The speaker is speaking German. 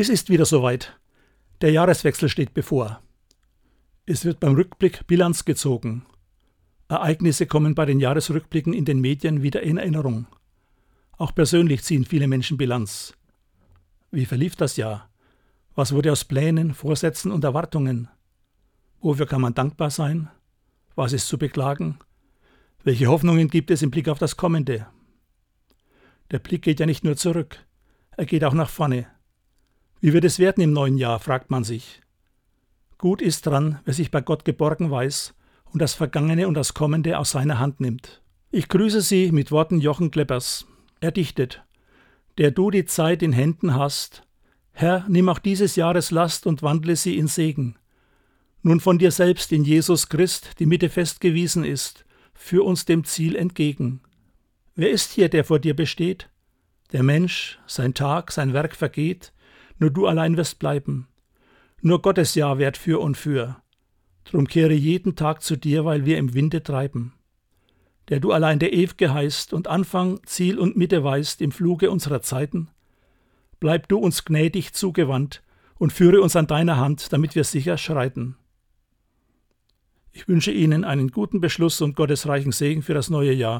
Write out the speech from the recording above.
Es ist wieder soweit. Der Jahreswechsel steht bevor. Es wird beim Rückblick Bilanz gezogen. Ereignisse kommen bei den Jahresrückblicken in den Medien wieder in Erinnerung. Auch persönlich ziehen viele Menschen Bilanz. Wie verlief das Jahr? Was wurde aus Plänen, Vorsätzen und Erwartungen? Wofür kann man dankbar sein? Was ist zu beklagen? Welche Hoffnungen gibt es im Blick auf das Kommende? Der Blick geht ja nicht nur zurück, er geht auch nach vorne. Wie wird es werden im neuen Jahr, fragt man sich. Gut ist dran, wer sich bei Gott geborgen weiß und das Vergangene und das Kommende aus seiner Hand nimmt. Ich grüße Sie mit Worten Jochen Kleppers. Er dichtet: Der du die Zeit in Händen hast, Herr, nimm auch dieses Jahres Last und wandle sie in Segen. Nun von dir selbst in Jesus Christ die Mitte festgewiesen ist, führ uns dem Ziel entgegen. Wer ist hier, der vor dir besteht? Der Mensch, sein Tag, sein Werk vergeht, nur du allein wirst bleiben. Nur Gottes Jahr währt für und für. Drum kehre jeden Tag zu dir, weil wir im Winde treiben. Der du allein der Ew'ge heißt und Anfang, Ziel und Mitte weißt im Fluge unserer Zeiten. Bleib du uns gnädig zugewandt und führe uns an deiner Hand, damit wir sicher schreiten. Ich wünsche Ihnen einen guten Beschluss und gottesreichen Segen für das neue Jahr.